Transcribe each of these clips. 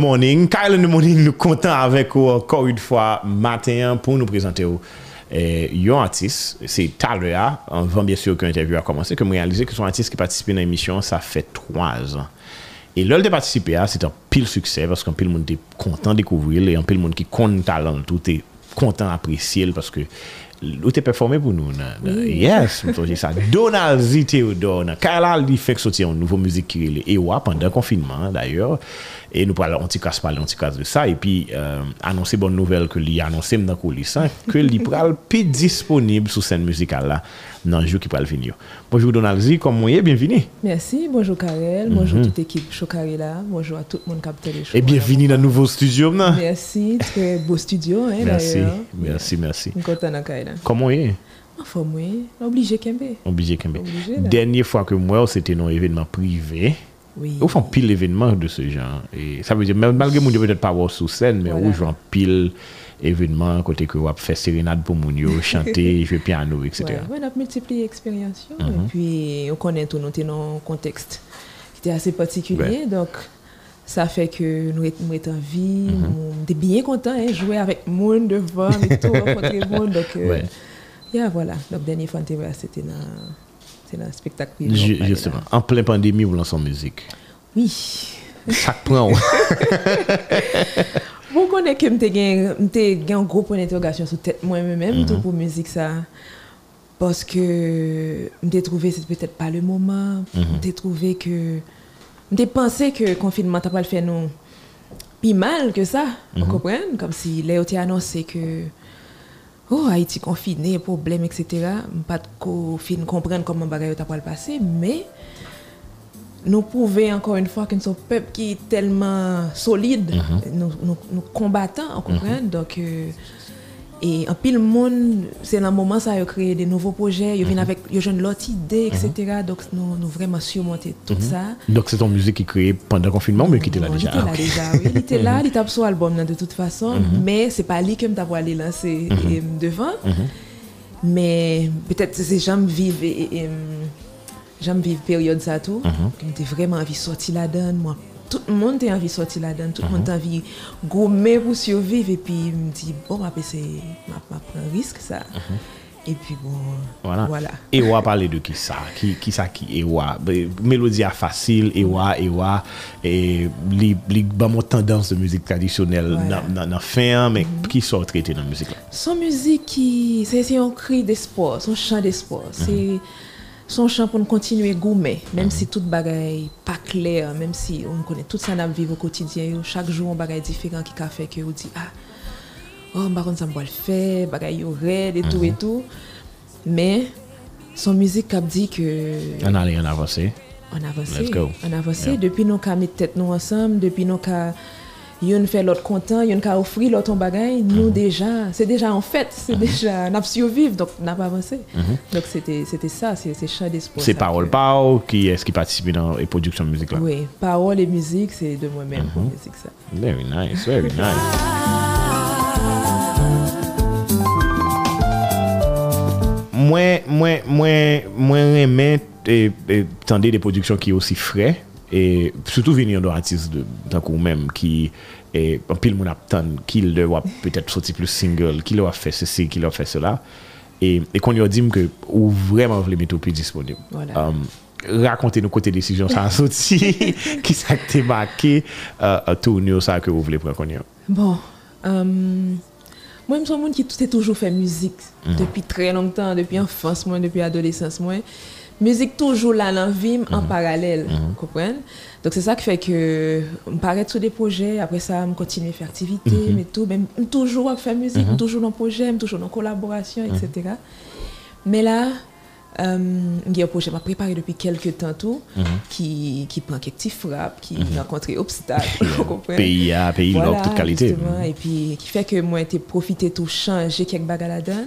Morning. Kyle in the Morning nou kontan avèk ou ankor yon fwa maten pou nou prezante ou. Eh, yon artiste, c'est Talrea, avant bien sûr que l'interview a commencé, que je réalisé que son artiste qui participait dans l'émission, ça fait trois ans. Et l'heure de participer, c'est un pile succès parce qu'un pile monde était content de découvrir et un pile monde qui compte talent, tout est content d'apprécier parce que Ou te performe pou nou nan? Oui. Yes, mwen toje sa. Donald Z. Theodore nan. Kala li fek soti an nouvo müzik kirele. E wap, an dan konfinman, d'ayor. E nou pala anti-kas pale, anti-kas de sa. E pi anonsi bon nouvel ke li anonsi mnen kou li san. Ke li pral pi disponib sou sen müzikal la nan jou ki pral vini yo. Bonjour Donald Z, komon ye, bienvini. Merci, bonjour Karel, bonjour tout ekip Chokare la, bonjour a tout moun kapte le chou. E bienvini nan nouvo studio mnen. Merci, tre beau studio. Merci, merci, merci. Akay la. Comment est? Enfin, moi, obligé Kembe. Obligé Kembe. Dernière fois que moi, c'était un événement privé. Oui. Ou font pile événement de ce genre. Et ça veut dire, malgré mon peut-être pas voir sur scène, mais où je pile événement côté que on fait sérénade pour mon chanter, jouer piano, etc. Ouais, on a multiplié expériences. Et mhm. puis, on connaît tout notre contexte qui était assez particulier. Donc, ça fait que nous sommes en vie, mm -hmm. bien contents de hein, jouer avec monde devant, et tout, rencontrer monde. Donc, euh, ouais. yeah, voilà. Donc, dernière fois, c'était dans un spectacle. Justement, en pleine pandémie, vous lancez en musique. Oui. Ça prend. vous connaissez que j'ai un gros point d'interrogation sur tête moi-même, mm -hmm. pour musique, ça. Parce que j'ai trouvé que c'était peut-être pas le moment. J'ai trouvé que j'ai pensé que le confinement t'a pas fait nous plus mal que ça, vous mhm. comprenez? Comme si Léo t'a annoncé que oh Haïti confiné, problème, etc. Pas de fin comprendre comment t'a pas le passé, mais nous prouvons encore une fois que nous sommes un peuple qui est tellement solide, mhm. nous, nous, nous, combattants, vous comprenez Donc euh, et en pile monde, c'est le moment ça a créé des nouveaux projets, ils viennent mhm. avec ils ont l'autre idée, etc. Mhm. Donc nous, nous vraiment surmonté tout mhm. ça. Donc c'est ton musique qui est créée pendant le confinement, mais qui était là déjà. Il était là déjà, oui. Il était là, il était sur l'album de toute façon, mais c'est pas lui qui m'a aller lancer devant. Mais peut-être c'est j'aime vivre et, j'aime vivre période ça tout. J'ai vraiment envie de sortir là-dedans, moi tout le monde a envie de sortir là-dedans, tout le monde a envie de gommer pour survivre. Et puis, me dit, bon, je prends un risque, ça. Mhm. Et puis bon, voilà. voilà. Et on va parler de qui ça Qui, qui ça qui Ewa Mélodie facile, Ewa, Ewa. Et les bonnes tendances de musique traditionnelle dans la fin, mais mhm. qui sont traités dans la musique là? Son musique, qui c'est un cri d'espoir, son chant d'espoir. Mhm. C'est son chant pour continuer gourmet, même si tout bagaille pas clair, même si on connaît tout ça dans vie au quotidien, chaque jour on bagaille différent qui fait que on dit ah oh par contre ça me le faire, bagaille raide et tout et mhm. tout. Mais son musique a dit que on a rien avancé. On a avancé. On a avancé depuis nous avons mis tête nous ensemble, depuis nous avons yon fait l'autre content, yon ka offrir l'autre bagage, nous mhm. déjà, c'est déjà en fait, c'est mhm. déjà n'a survivre donc n'a pas avancé. Mhm. Donc c'était ça, c'est chant d'espoir. C'est parole Pao qui est-ce qui participe dans les productions de musique là? Oui, parole et musique, c'est de moi-même pour musique ça. Very nice, very nice. Moi moi moi moi tendre des productions qui sont aussi frais et surtout venir d'un artiste de tant qu'on même qui est un pile mon aptan qui le va peut-être sortir plus single qui le va faire ceci qui le va faire cela et, et qu'on lui a dit que ou vraiment voulez mettre au plus disponible voilà. um, racontez nous côté décision ça a sorti qui ça t'est marqué euh, tournure ça que vous voulez prendre bon um... Moi, je suis un qui a toujours fait musique mm -hmm. depuis très longtemps, depuis enfance, moi, depuis adolescence. Moi. Musique toujours là dans la vie en mhm. parallèle, mhm. comprenez Donc c'est ça qui fait que je m'arrête sur des projets, après ça je continue à faire activité, mhm. mais tout, même toujours à faire musique, toujours dans projet, toujours dans collaboration, etc. Mais là, euh, il y a un projet que je préparé depuis quelques temps tout, qui, qui prend quelques petits frappes, qui rencontre des obstacles, comprenez Pays à pays, voilà, toute qualité. Et puis qui fait que moi j'ai profité tout changer quelques bagages là-dedans.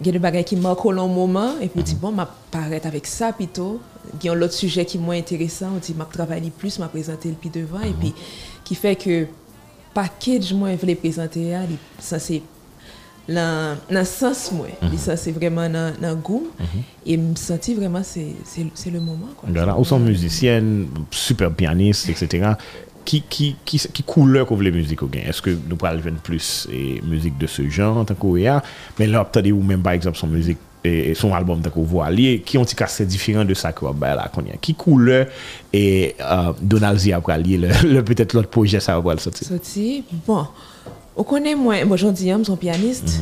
Il y a des bagages qui marquent au long moment et puis -hmm. dit bon paraître avec ça plutôt il y a un autre sujet qui est moins intéressant on dit m'a travailler plus m'a présenter le plus devant et puis qui fait que package moi je voulais présenter ça c'est dans le sens moi Mhm. ça c'est vraiment dans dans goût et me senti vraiment c'est le moment quoi Voilà, ou sont musiciennes, super pianistes, etc. Qui, qui, qui, qui couleur que vous voulez musique au gain? Est-ce que nous parlons plus et musique de ce genre, tant qu'on y a? Mais là, peut-être, ou même par exemple, son musique, et, et son album, qu'on voit, lié, qui ont dit que c'est différent de ça qu'on va là, qu'on y a? Qui couleur et euh, Donald Z après le, le- peut-être l'autre projet, ça va le sortir? sorti bon on connaît moi bon j'en dis je suis pianiste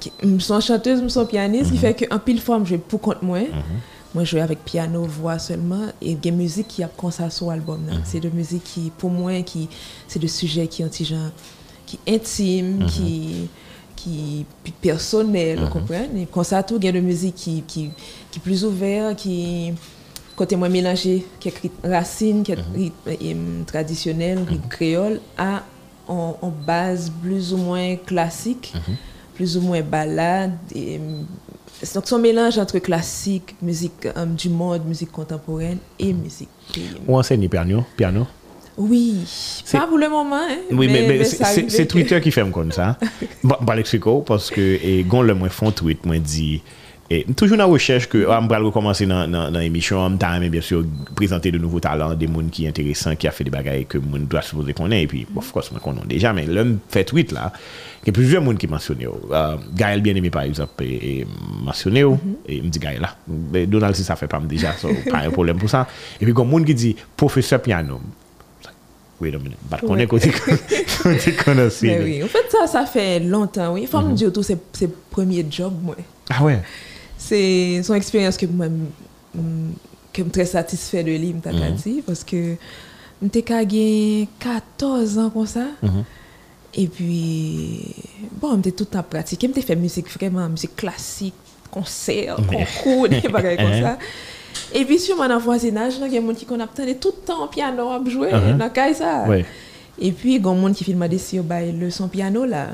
qui- je suis chanteuse je suis pianiste qui fait que en pile fois je pour compte moi moi je joue avec piano voix seulement et des musique qui a ça sur album là. c'est de musique qui pour moi qui c'est de sujets qui genre qui intime qui qui pi- personnel vous comprenez? Et comme ça tout il y a de musique qui qui qui plus ouvert qui côté moi mélangé quelques racines quelques rythmes et, hum, traditionnels rythmes créoles à en, base plus ou moins classique plus ou moins balade et, hum, donc son mélange entre classique musique hum, du monde musique contemporaine et musique. Ou enseigne piano, piano. oui pas pour le moment hein, Oui, mais, mais c'est- Twitter qui fait comme ça. Bon, bah, parce que, et, gon le moins font tweet, moi dit, Et toujours dans la recherche que ah, on va recommencer dans dans dans émission on t'a bien sûr présenter de nouveaux talents des monde qui intéressants qui a fait des bagages que monde doit supposer qu'on est et puis of course qu'on connaît déjà mais l'homme fait tweet là il y a plusieurs monde qui mentionné euh, Gaël bien-aimé par exemple mm-hmm. et, et mentionné mm -hmm. et me dit Gaël là Donald si ça fait pas déjà so, pas un problème pour ça et puis comme monde qui dit professeur piano Wait a minute. Bat konen kote konasi. Oui, en fait ça, ça fait longtemps. Oui. Femme mm -hmm. Dieu tout, c'est premier job. Moi. Ah ouais? C'est son expérience que moi m- m- que me très satisfait de lui m'ta Mhm. parce que ka gen 14 ans comme ça Mhm. et puis bon m'était tout le temps pratiqué fait musique vraiment musique classique concert concours des bagages comme ça et puis sur mon voisinage il y a des gens qui qu'on attendait tout le temps au piano à jouer dans caille ça Ouais. et puis, il y a des gens qui filment des sur le son piano là.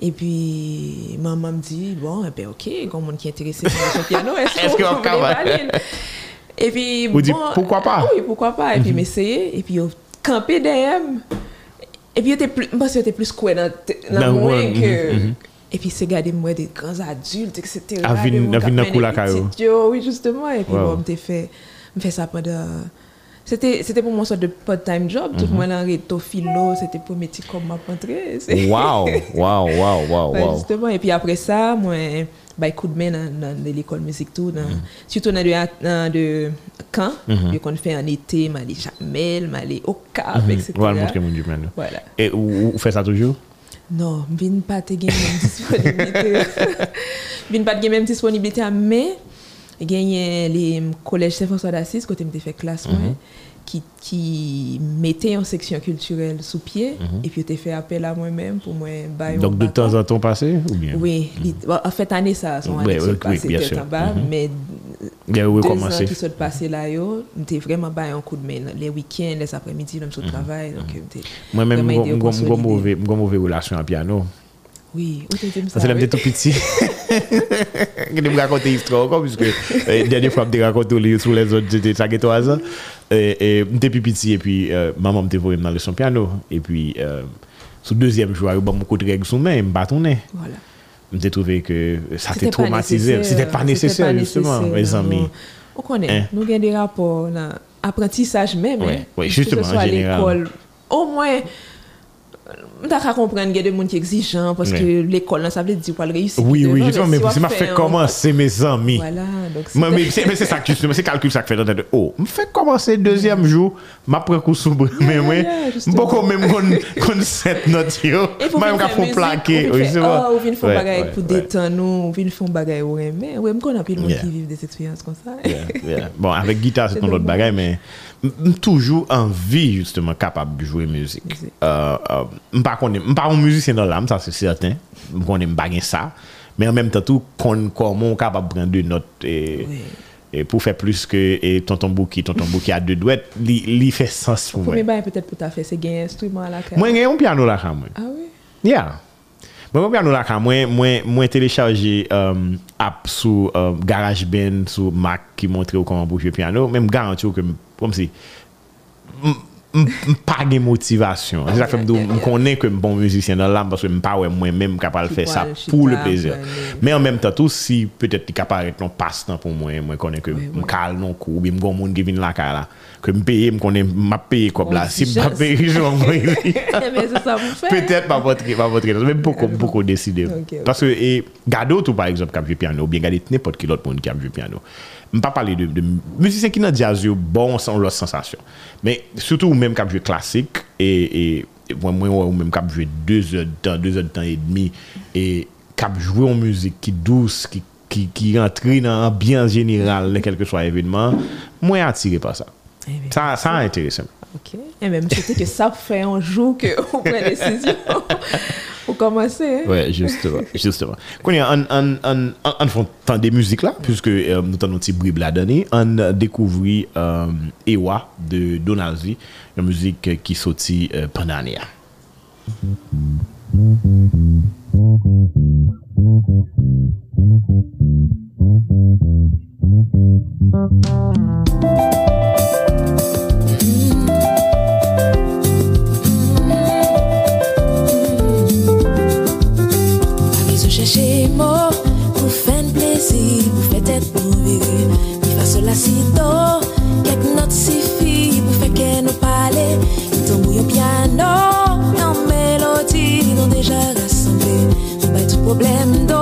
E pi, maman m di, bon, ebe, ok, kon moun ki enterese moun son piano, eske wap kavan? E pi, bon... Ou di, poukwa pa? Oui, poukwa pa, e pi m eseye, e pi yo kampe deyem, e pi yo te plus, m bas yo te plus kwen nan mwen ke... E pi se gade mwen de granz adulte, etc. Avin nan kou la kayo. Oui, justement, e pi bon, m te fe, m fe sa pandan... C'était, c'était pour moi une sorte de part-time job. Tout le monde en réto philo, c'était pour mes petits comme ma rentrée. C'est- Wow, wow, wow, wow, wow. Justement. Et puis après ça, moi, bah, coup de main dans, de l'école musique tout. Dans, Surtout dans de, de camp, Mhm. qu'on fait en été, m'aller Chamel, m'aller au Cap, etc. Le montrer mon. Voilà. Et vous faites ça toujours? Non, je ne pas gagner même disponibilité. Je ne pas gagner même disponibilité, mais gagné les collèges Saint-François d'Assise, côté me fait classe, moi, qui, qui mettait en section culturelle sous pied, et puis j'ai fait appel à moi-même pour moi. Donc de temps en temps passé ou bien? Oui, bon, en fait, année ça, son Ouais, année oui, oui, passe, bien sûr. bas, Mhm. mais Bien, deux ans recommencez. qui sont passés là, yo, j'étais vraiment bailler un coup de main. Les week-ends, les après-midi, même sur le travail, donc j'étais Moi-même, j'ai au une mauvaise relation à piano. Oui, où t'étais Ça, c'est tout petit. Je me raconter l'histoire encore, puisque euh, dernière fois, je me raconté les sur les autres, j'étais ça que trois ans. Et plus petit, et puis euh, maman me voulu dans le son piano. Et puis, euh, sur le deuxième jour, il y a beaucoup de règles sous main, il me bâtonnait. Voilà. J'ai trouvé que ça t'est traumatisé. C'était pas nécessaire, justement, mes amis. On connaît. Hein? Nous avons des rapports apprentissage même. Ouais, hein. ouais, Que justement, ce soit en à général. l'école. Au moins, Mta ka kompren gen de moun ki exijan Paske l'ekol nan sa vle di wale reyusi Oui, oui, justement, mwen se ma fè komanse Mè zanmi Mè se sa kif, mè se kalkif sa k fè nan ten de Oh, mwen fè komanse deuxième jou Mè apre kou soubri mè mwen Mwen pou kon mèm kon set not yo. Mè mwen ka fon plake Ou vin fon bagay pou detan nou Ou vin fon bagay ou remè Ou mwen kon apil moun ki viv des eksperyans kon sa Bon, avèk gita se ton lot bagay Mè toujours envie, justement, capable de jouer musique. Euh, euh, pas qu'on est- m pas un musicien dans l'âme, ça c'est certain. Qu'on aime baguer ça. Mais en même temps, tout, comment capable de prendre deux notes et, Oui. et pour faire plus que et tonton Bouki, tonton Bouki a deux douettes, li, li fait sens pour moi. Bail peut-être pour ta fait, c'est gagner un instrument à la carte. Moi, j'ai un piano là. Ah oui? Yeah. Mwen mwen piano laka, mwen, mwen, mwen telechaje um, app sou um, GarageBand, sou Mac ki montre ou koman pou jwe piano, men m garanti ou ke m, kom si, m, pas de motivation. C'est ça que je connais que bon musicien dans l'âme parce que je ne suis moi-même capable de faire ça pour le plaisir. Mais en même temps, tout, si peut-être tu es capable de passe-temps pour moi, je connais que je calme non cours, je suis monde qui vient là, là que je paye, je connais, je paye comme là. Si je ne paye, je vais Peut-être pas votre pas votre mais beaucoup, beaucoup décider. Parce que, et, garder tout par exemple, qui a piano, ou bien garder n'importe quel autre monde qui a piano. ne pas parler de, de musiciens qui n'ont jazz bon sans leur sensation. Mais surtout même cap jouer classique et, et, et moi moi ou même cap jouer deux heures de temps, deux heures de temps et demi et cap jouer en musique qui douce, qui qui, qui rentre dans l'ambiance générale, quel que soit l'événement, moins attiré par ça. Eh bien, ça, ça intéressant. Ok. Et même, c'était que ça fait un jour que on prend décision. Pour commencer. Oui, justement. justement. on, on, fait des musiques là, puisque euh, nous avons un petit bribe là donné. On a découvert euh, Ewa de Donalzi, une musique qui sortit euh, pendant l'année. Problème d'eau,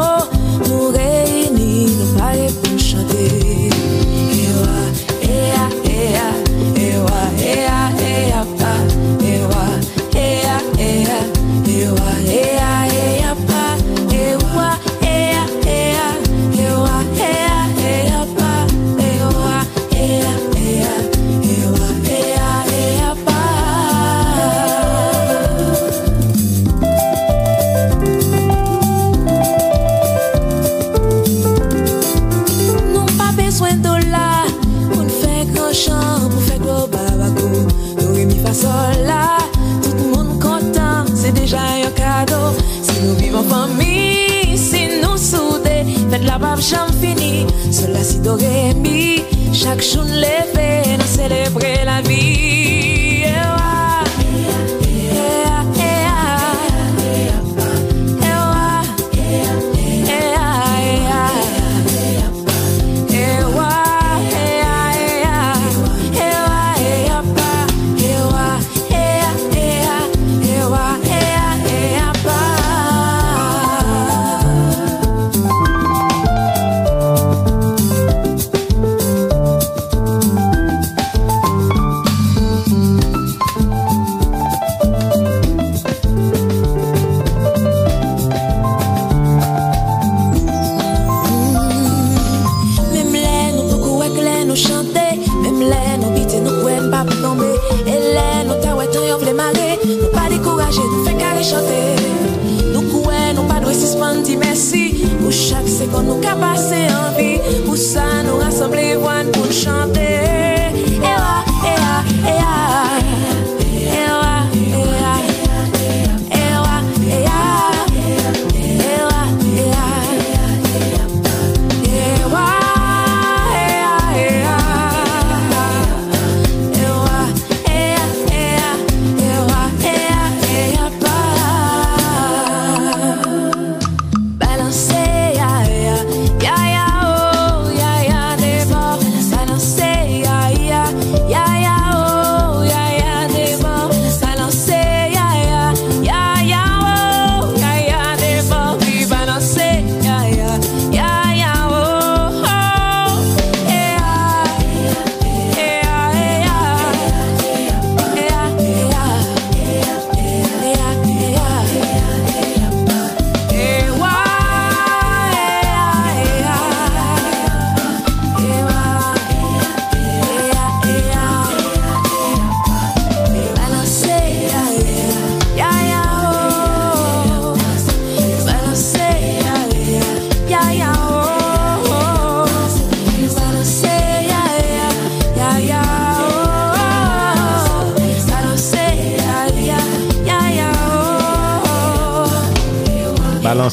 capacete.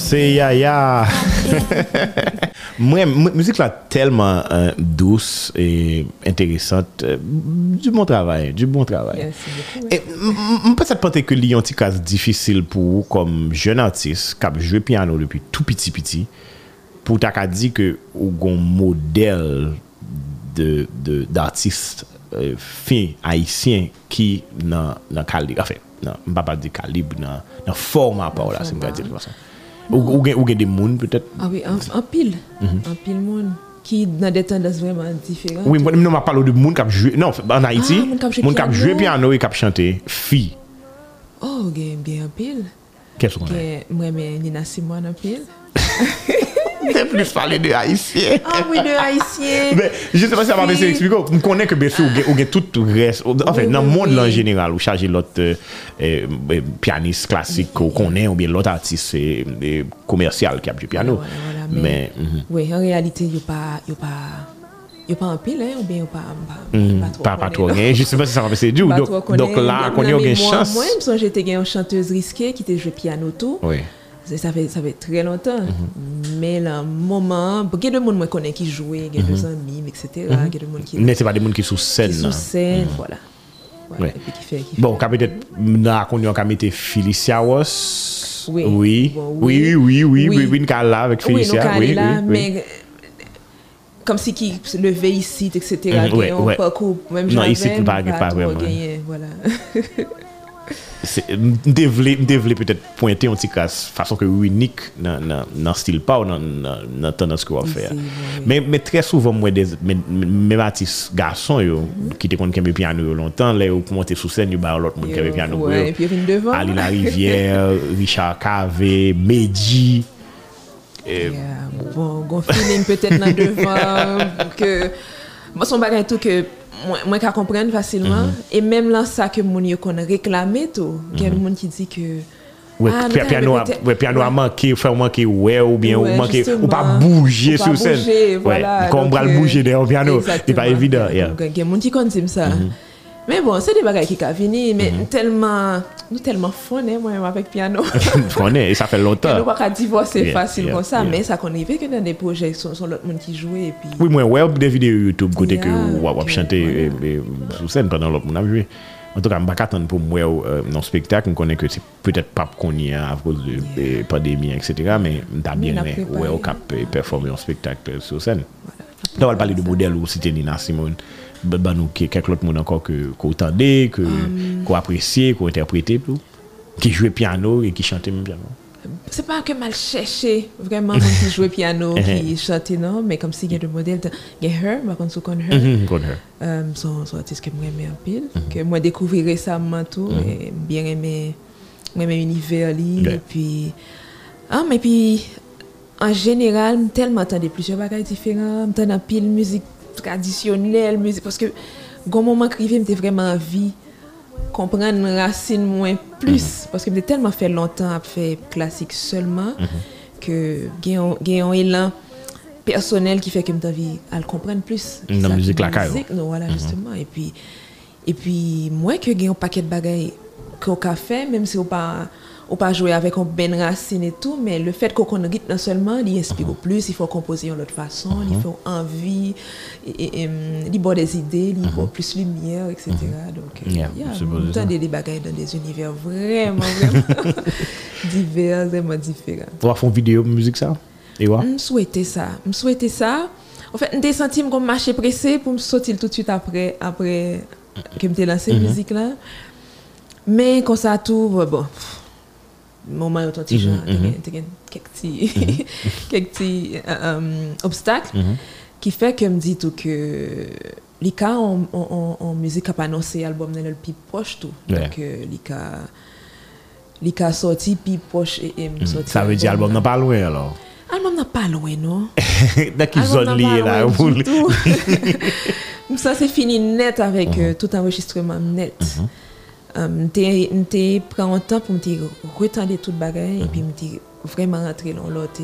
c'est Yaya. Moi, musique là tellement euh, douce et intéressante. Euh, du bon travail, du bon travail. Merci beaucoup. Et peut-être penser que Lyon cas difficile pour vous comme jeune artiste qui a joué piano depuis tout petit petit pour t'as dit que au un modèle de d'artiste euh, fin haïtien qui dans dans calibre enfin non, pas dire calibre dans dans format par là, non, c'est pas dire façon. Ou gen de moun peut-être Ah oui, an pil. An mhm. pil moun. Ki nan de tendans vreman diferent. Oui, mwen non, nan ma palo de moun kap jwe. Non, an Haiti, ah, moun kap jwe piano e kap chante. Fi. Oh, gen bien an pil. Kè sou konen? Mwen men Nina Simon an pil. J'ai plus parlé de haïtien. Ah oui, de haïtien. Mais je sais pas si ça m'a laissé expliquer. Je connais que Bessé, ou tout reste. Enfin, dans le monde en général, ou chargé l'autre euh, euh, pianiste classique qu'on connaît, ou bien l'autre artiste euh, commercial qui a du piano. Mais. Mhm. Oui, en réalité, il n'y a pas. Yo pa anpil, ou ben yo pa patro gen. Je se pa se sa anpil se di ou. Dok la, konye yo gen chans. Mwen mson jete gen yon chanteuse riske ki te jwe piano tou. Oui. Ça fait, ça fait très longtemps. Mhm. Mais moment, il y a des gens qui jouaient, il y a des amis, etc. Il y a des gens qui, sous nan. scène, voilà. Voilà, Ouais. Et puis qui fait, qui Bon, peut-être, ka mette Felicia Ross. Oui. Oui. Bon, Oui, oui. oui, oui, oui, Oui. oui, avec Oui, nous, Felicia. Oui, là, oui, oui. mais euh, comme si qui se levait ici, etc. Qui ouais, ouais. parcours, même Non, ici, pas- pas pas trop vraiment. gagné, voilà. Mde vle pwetet pointe yon ti kas Fason ke unik nan, nan, nan stil pa ou nan, nan tendans kwa fè Men tre souvan mwen Mwen matis gason yo Ki te kon kembe piano yo lontan Le yo pou monte sou sen yo ba ou lot mwen kembe piano yo Ali la rivière Richard Cave, Medji Gon film pwetet nan devan Mwen son bagay tou ke moi qu'à comprendre facilement. Et même là ça que moun yo kon réclamer tout. Il y a des monde qui dit que Ouais, Ah, piano, a, piano a manqué, ou fè manqué ouais, ou bien Ouais, ou manqué, ou pas bouger sur scène. bouger, Ouais, voilà. Comme on Donc, va le euh, bouger derrière un piano, c'est pas évident. il y a des gens qui ça. Mais bon, c'est des bagages qui venir, mais tellement, nous tellement fun, hein, moi, avec piano. Je connais, et ça fait Que nous longtemps. pas divorcer Yeah, facile yeah, comme ça, yeah. mais ça qu'on que dans des projets, sont, sont l'autre monde qui joue et puis. Oui, moi, ouais, des vidéos YouTube côté que wap wap ok, chante eh, eh, sous scène pendant l'autre moun ap joué. En tout cas, je ne pas attendre pour moi euh, le spectacle. Je connais que c'est peut-être pas qu'on y a à cause de de pandémie, etc. Mais je bien on a aimé ouais, au cap performer un spectacle sur scène. On va parler de modèle ou c'était Nina Simone. Nous, qui- quelques autres monde encore que qu'on entendait, que Um. qu'on appréciait, qu'on interprétait plus. Qui jouait piano et qui chantait même piano. C'est pas que mal cherché vraiment monde qui jouait piano, qui chantait, non, mais comme si a Her, Her. Mhm, her. Euh, son, son tout, et bien aimé, moi aimé l'univers li, Ouais. et puis, ah, mais puis, en général, m'm tellement entendre plusieurs bagages différents, m'entendre pile musique traditionnelle, musique, parce que, au moment que j'étais vraiment envie comprendre racine moins plus, parce que j'ai tellement fait longtemps à faire classique seulement, que j'ai un- élan personnel qui fait que j'ai envie à le comprendre plus. Dans la musique la caille. musique, non, voilà, justement. Et puis, et puis, moi, que j'ai un paquet de bagailles qu'on a fait, même si on pas on pas jouer avec un ben racine et tout, mais le fait qu'on connaît rythme non seulement, il inspire plus, il faut composer de l'autre façon, il faut envie, et, et, et, hum, il boit des idées, il boit plus lumière, etc. Donc, euh, Yeah, c'est ça. entend des bagailles dans des univers vraiment, vraiment divers, vraiment différents. Va faire une vidéo de musique ça? Et ouais? Je souhaitais ça. Je souhaitais ça. En fait, j'ai senti que je marchais pressé pour me sortir tout de suite après, après que je lancé la musique là. Mais quand ça tout, bon, où petit gens, quelques petits, petits euh, euh, obstacles qui fait que me dit tout que Lika en, en, en, en musique a pas annoncé l'album dans le plus proche tout. Ouais. Donc euh, Lika Lika sorti plus proche et, et me sorti Ça veut dire album là. n'a pas loin alors? Album n'a pas loin, non? Zone n'a liée pas là? Ça, c'est fini net avec euh, tout enregistrement net. Um, m'te- m'te prend un temps pour me retendre tout le bagage et puis me vraiment rentrer dans l'autre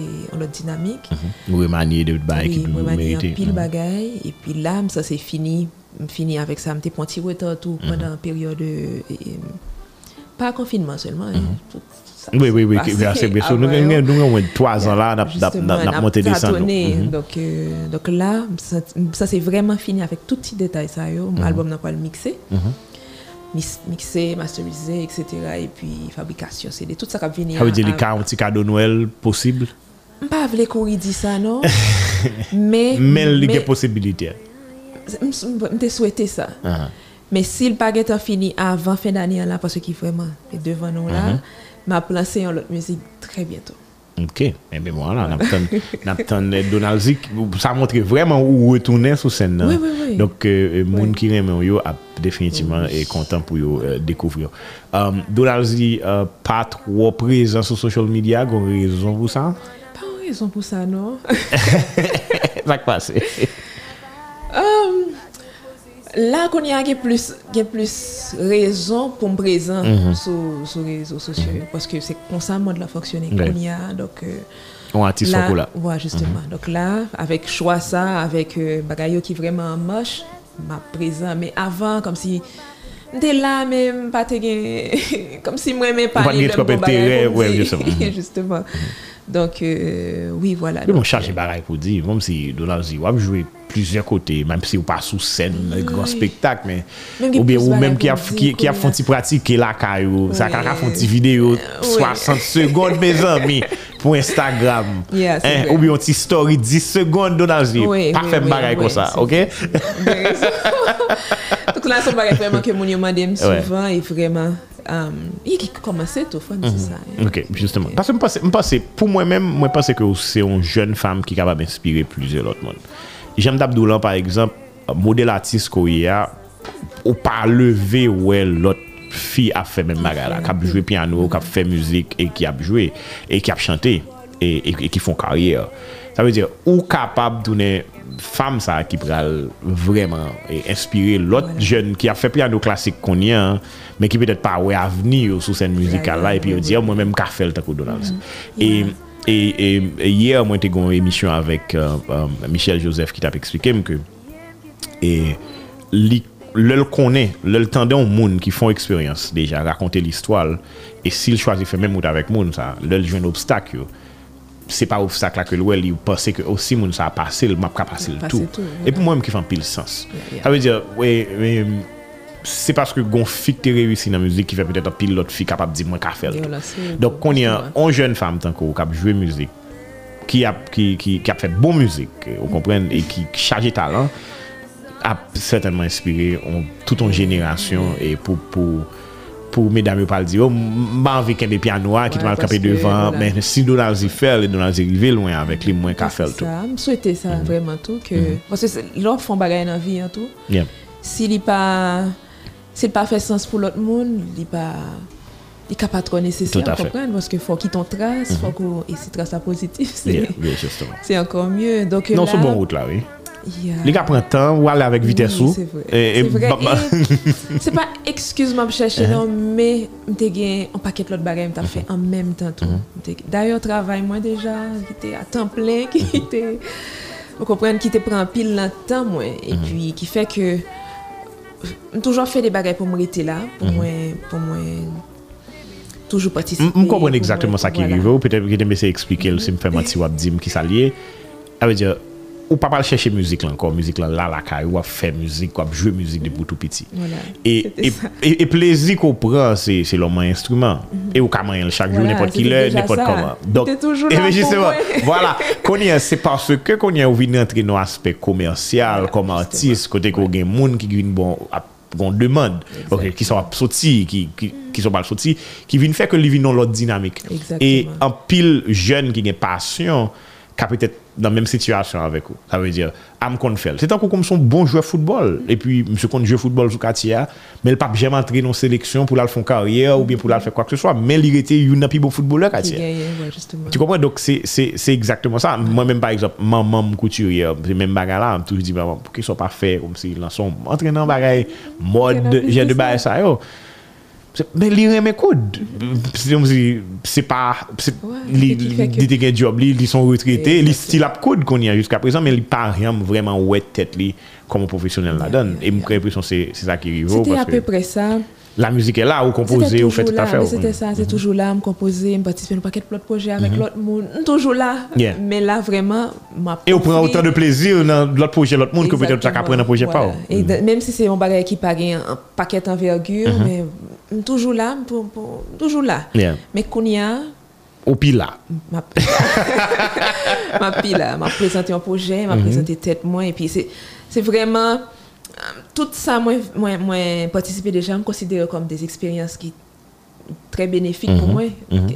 dynamique. Ou remanier de Oui, peut moi, m'a dit mériter. un pile bagaille et puis là, ça c'est fini. Fini avec ça, me prend un petit retard tout pendant une période de, et, pas confinement seulement. hein. Tout- tout ça Oui, oui, oui. Nous avons hein. nous avons moins trois ans là, Justement, on a n'a monté des. Mhm. Donc, euh, donc là, ça, c'est vraiment fini avec tout petit détail. Yo. Mhm. L'album n'a pas le mixé. Mixé, masterisé, etc. Et puis fabrication, c'est tout ça qui a venu. Ça veut dire les un petit cadeau Noël possible, Je pas voulu qu'on y dise ça, non? mais. mais il y a possibilités. je souhaité ça. Ah. Mais si le paquet a fini avant fin d'année, là, parce qu'il vraiment est devant nous là, Mhm. m'a placé en l'autre musique très bientôt. Ok, eh bien voilà, Napton Donald Zik, ça montre vraiment où retourner sur scène. nan. Oui, oui, oui. Donc, euh, moun Oui. qui yo a définitivement est content pour yo euh, découvrir. Um, Donald Zik, euh, pas trop présent sur social media, gon raison pour ça? Pas une raison pour ça, non? Ça passe. Là, qu'on y a plus, y a plus raison pour me présent Mhm. sur, sur les réseaux sociaux. Parce que c'est comme ça, de la fonctionner. Qu'on y a, donc. euh, On artiste là, ouais, justement. Donc là, avec choix ça, avec euh, bagaille qui vraiment moche, ma présent. Mais avant, comme si. T'es là, mais pas Comme si moi, même pas. Pas gen trop intérêt, ouais, justement. justement. Donc, euh, oui, voilà. Mais mon chargé euh, baraque pour dire, même si Donald Z, va jouer plusieurs côtés, même si vous pas sous scène, un oui. grand spectacle, mais même ou bien ou même qui a qui, qui a font pratique la caillou, oui. ça a font vidéo 60 secondes mes amis pour Instagram. Yeah, hein, ou bien une petite story 10 secondes Donald Z. Oui, pas faire baraque comme ça, OK Donc là son baraque vraiment que mon demande souvent et vraiment Um, yi ki komanse tou fwa di mhm. sa. Eh. Ok, justement. Pase mpase, pou mwen men, mwen pase ke ou se yon joun fam ki kabab inspire plize lot moun. Jem Dabdoulan par exemple, model artist ko yi a, ou pa leve wè lot fi ap fè men maga la, kap jwe piano, kap fè müzik, e ki ap jwe, e ki ap chante, e ki fon karyer. Sa ve dire, ou kapab dounen fam sa ki pral vreman e inspire lot joun ki ap fè piano klasik kon yon, mais qui peut-être pas ouais avenir sur scène musicale là et puis dire oh, moi même café le taco Donald. Mm-hmm. Et et, hier moi j'étais une émission avec euh, euh, Michel Joseph qui t'a expliqué que et le connaît, le tendait aux monde qui font expérience déjà raconter l'histoire et s'il choisit faire même avec monde ça, le jeune obstacle c'est pas obstacle là que l'ouel il pensait que aussi moun ça a passé, m'a pas passé le tout. Et pour moi même qui fait un pile sens. Ça veut dire ouais se paske gon fik te rewisi nan müzik ki fe petet an pil lot fik kapap di mwen ka fel. Dok konye an jen fam tanko kap jwe müzik, ki ap, ap fe bon müzik, ou kompren, e ki chaje talan, ap certainman inspire on, tout an jenerasyon mm-hmm. e pou pou pou mesdames pas le dire, oh, m'a envie qu'un piano qui te mal camper devant, mais si Donald y fait, Donald y arrive loin avec les moins qu'à faire tout. Je souhaitais ça mm-hmm. vraiment tout que mm-hmm. parce que l'offre en bagaille dans vie en tout. Si il pas s'il pas fait sens pour l'autre monde, il n'est pas il n'est pas trop nécessaire, Tout à fait. comprendre parce que faut qu'il t'en trace, faut qu'on et si trace ça positif, c'est Yeah, yeah, c'est encore mieux. Donc Non, c'est bon route là, oui. il y a- Les gars prennent temps, ou aller avec vitesse Oui, ou. c'est vrai. Et, et C'est c'est pas excuse-moi pour chercher Uh-huh. non mais m'te gen un paquet l'autre bagaille m'ta fait Uh-huh. en même temps tout. M'te- D'ailleurs travail moi déjà qui était à temps plein qui Uh-huh. était vous comprenez qui te prend pile dans le temps moi et Uh-huh. puis qui fait que j'ai toujours fait des bagailles pour me rester là pour Uh-huh. moi pour moi toujours participer. Je comprends exactement ça qui arrive. Peut-être que je vais expliquer, si je fais qui s'allie. Ça veut dire, ou pas mal chercher musique là encore musique là là la caille ou à faire musique ou à jouer musique depuis tout petit voilà, et, et, et, et, plaisir qu'on prend c'est c'est l'homme instrument. Mm -hmm. et ou comment chaque jour n'importe qui l'heure n'importe comment donc et justement voilà. Qu'on c'est parce que qu'on est vient entrer dans aspect commercial voilà, comme artiste côté qu'on gagne monde qui gagne bon qu'on demande. Okay, qui sont sortis qui qui, qui sont pas sortis qui viennent faire que les viennent dans l'autre dynamique. Exactement. et en pile jeune qui gagne passion qui peut-être dans la même situation avec vous. Ça veut dire, am qu'on fait. C'est un coup comme son bon joueur de football. Et puis, monsieur qu'on joue football sous quartier, mais il pas jamais entrer dans une sélection pour la faire carrière ou bien pour la faire quoi que ce soit. Mais il était une plus beau footballeur quartier. Tu comprends? Donc, c'est- exactement ça. Moi-même, par exemple, maman couturière, c'est même bagarre là, toujours dit, maman, pour qu'ils soient pas faits comme si ils sont entraînant bagaille, mode, j'ai de bail ça, Mais lire mes codes. C'est pas, li- fait li- li- li- job, li, ils sont retraités, les style up code qu'on y a jusqu'à présent, mais ils pas rien vraiment ouais tête li comme un professionnel là-dedans. Et mon l'impression c'est c'est ça qui arrive. C'était à peu près ça. La musique est là, ou C'était composez, ou faites toujours tout à fait. c'était ça, c'est toujours là, me composer, me participer un paquet de projet avec l'autre monde, toujours là. Mhm. Mais là, vraiment, m'a Et on prend autant de plaisir dans l'autre projet, l'autre monde, que peut-être qu'à prendre un projet pas. De- même si c'est un bagage qui gagne un paquet d'envergure, Mhm. mais toujours là, pour, pour- toujours là. Yeah. Mais Kounia, Au pire là. m'a m'a pris là, m'a présenté un projet, m'a présenté tête moi et puis c'est vraiment euh, tout ça moi moi moi participé déjà me considère comme des expériences qui très bénéfiques pour moi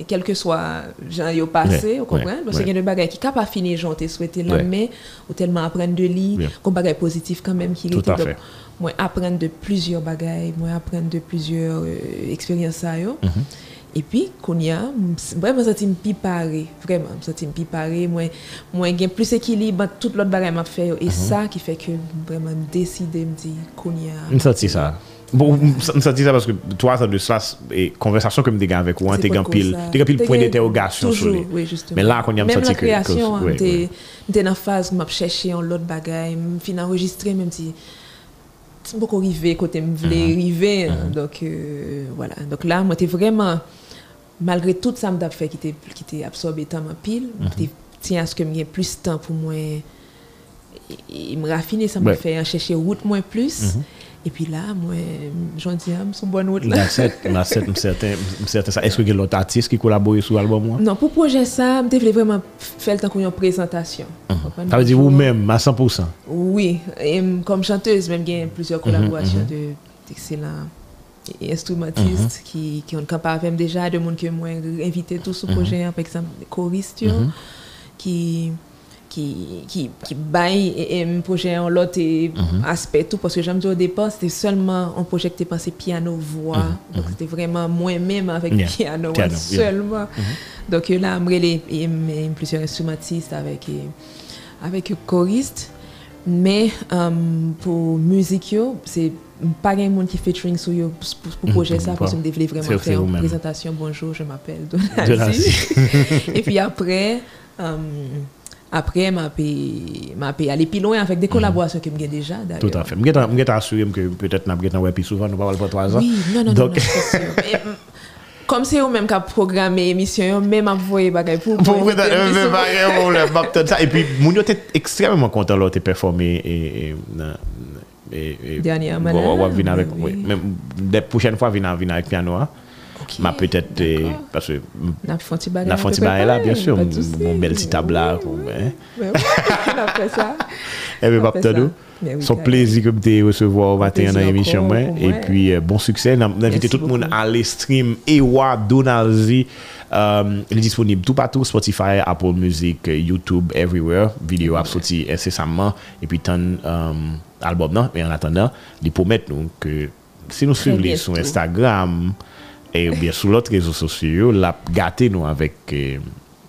quel que soit genre yo passé vous comprenez? Parce qu'il y a des bagages qui capable finir j'en t'ai souhaité là mais ou tellement apprendre de lui Bien. comme bagage positif quand même qui Tout à fait. Moi apprendre de plusieurs bagages moi apprendre de plusieurs euh, expériences ça yo Mhm. et puis, qu'on y a, vraiment, je me pi paré. Vraiment, je me pi paré. Moi, moi, j'ai plus équilibre dans tout l'autre bagage m'a fait. Et ça qui fait que vraiment décider, me dire qu'on y a. Je senti ça. Bon, je senti ça parce que toi, ça de ça, et conversation que je avec t'es pas un comme pile, ça? pile point d'interrogation sur lui. oui, justement. Mais là, quand on y a me Même senti la que. création, que- ouais, j'étais j'étais dans la phase je cherché en l'autre bagage, je fin enregistrer, même si c'est beaucoup arrivé côté me voulais Mhm. arriver. hein. Donc, euh, voilà. Donc là, moi, t'es vraiment, malgré tout ça, me fait qui était qui était absorbé dans ma pile, Mhm. t'es tiens à ce que j'ai plus de temps pour moi et, et me raffiner, ça me Ouais. fait en chercher route moins plus. Mhm. Et puis là, moi, j'en dis, ah, je suis bonne route là. Certain, ça. Est-ce que a l'autre artiste qui collabore sur l'album? Non, pour projet ça, je voulais vraiment faire le une présentation. Mhm. Ça veut dire vous-même, à 100%. Oui, et mm, comme chanteuse, même a plusieurs Mhm, collaborations de d'excellents instrumentistes qui, qui ont avec déjà, de monde que moi invité tous Mhm. au projet, par exemple, choristes, qui qui qui qui baillent et, et un projet en l'autre et Mhm. aspect tout. Parce que j'aime dire au départ c'était seulement un projet qui était pensé piano voix. Donc c'était vraiment moi-même avec Mhm, Yeah. piano, Piano, yeah. seulement. Donc euh, là après les plusieurs instrumentistes avec avec choriste. Mais euh, pour musique c'est pas un monde qui featuring sur yo pour, pour, projet ça parce que je voulais vraiment faire une présentation. Bonjour je m'appelle. Donasi et puis après euh, après m'a payé aller plus loin avec des collaborations que j'ai déjà Tout à fait. Je vais assurer que peut-être nous avons plus souvent, nous parlons pas trois ans. oui non non non, Donc, non. Et, mm, comme c'est eux même qui a programmé l'émission même voyer bagay pour Pour vous ça. Et puis, Mounio était extrêmement content de performer et, et, et, Dernièrement, on va venir avec, oui. Même, des prochaines fois, venir venir avec piano. Hein. Ok, Ma peut-être, euh, d'accord. parce que n'a un peu fonti là, bien sûr, de mon bel petit tabla. Hein. Après ça Eh ça. Mais oui, son plaisir que te recevoir au matin dans l'émission. pour Et puis, euh, bon succès. N'a- Merci tout le monde à aller stream Ewa Donalzi. Euh, il est disponible tout partout, Spotify, Apple Music, euh, YouTube, everywhere. Vidéo a sorti incessamment. Et puis, tant euh, album, non? Mais en attendant, il promet nous que si nous suivons sur. Instagram et bien sur l'autre réseaux sociaux, la gâter nous avec euh,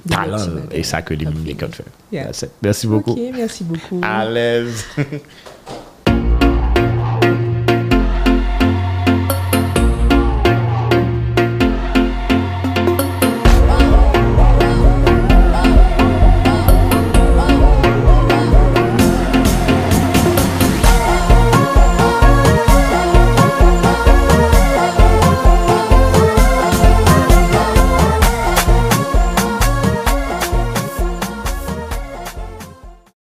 talent. Et ça que les fait. Yeah. Merci beaucoup. Merci beaucoup. À l'aise.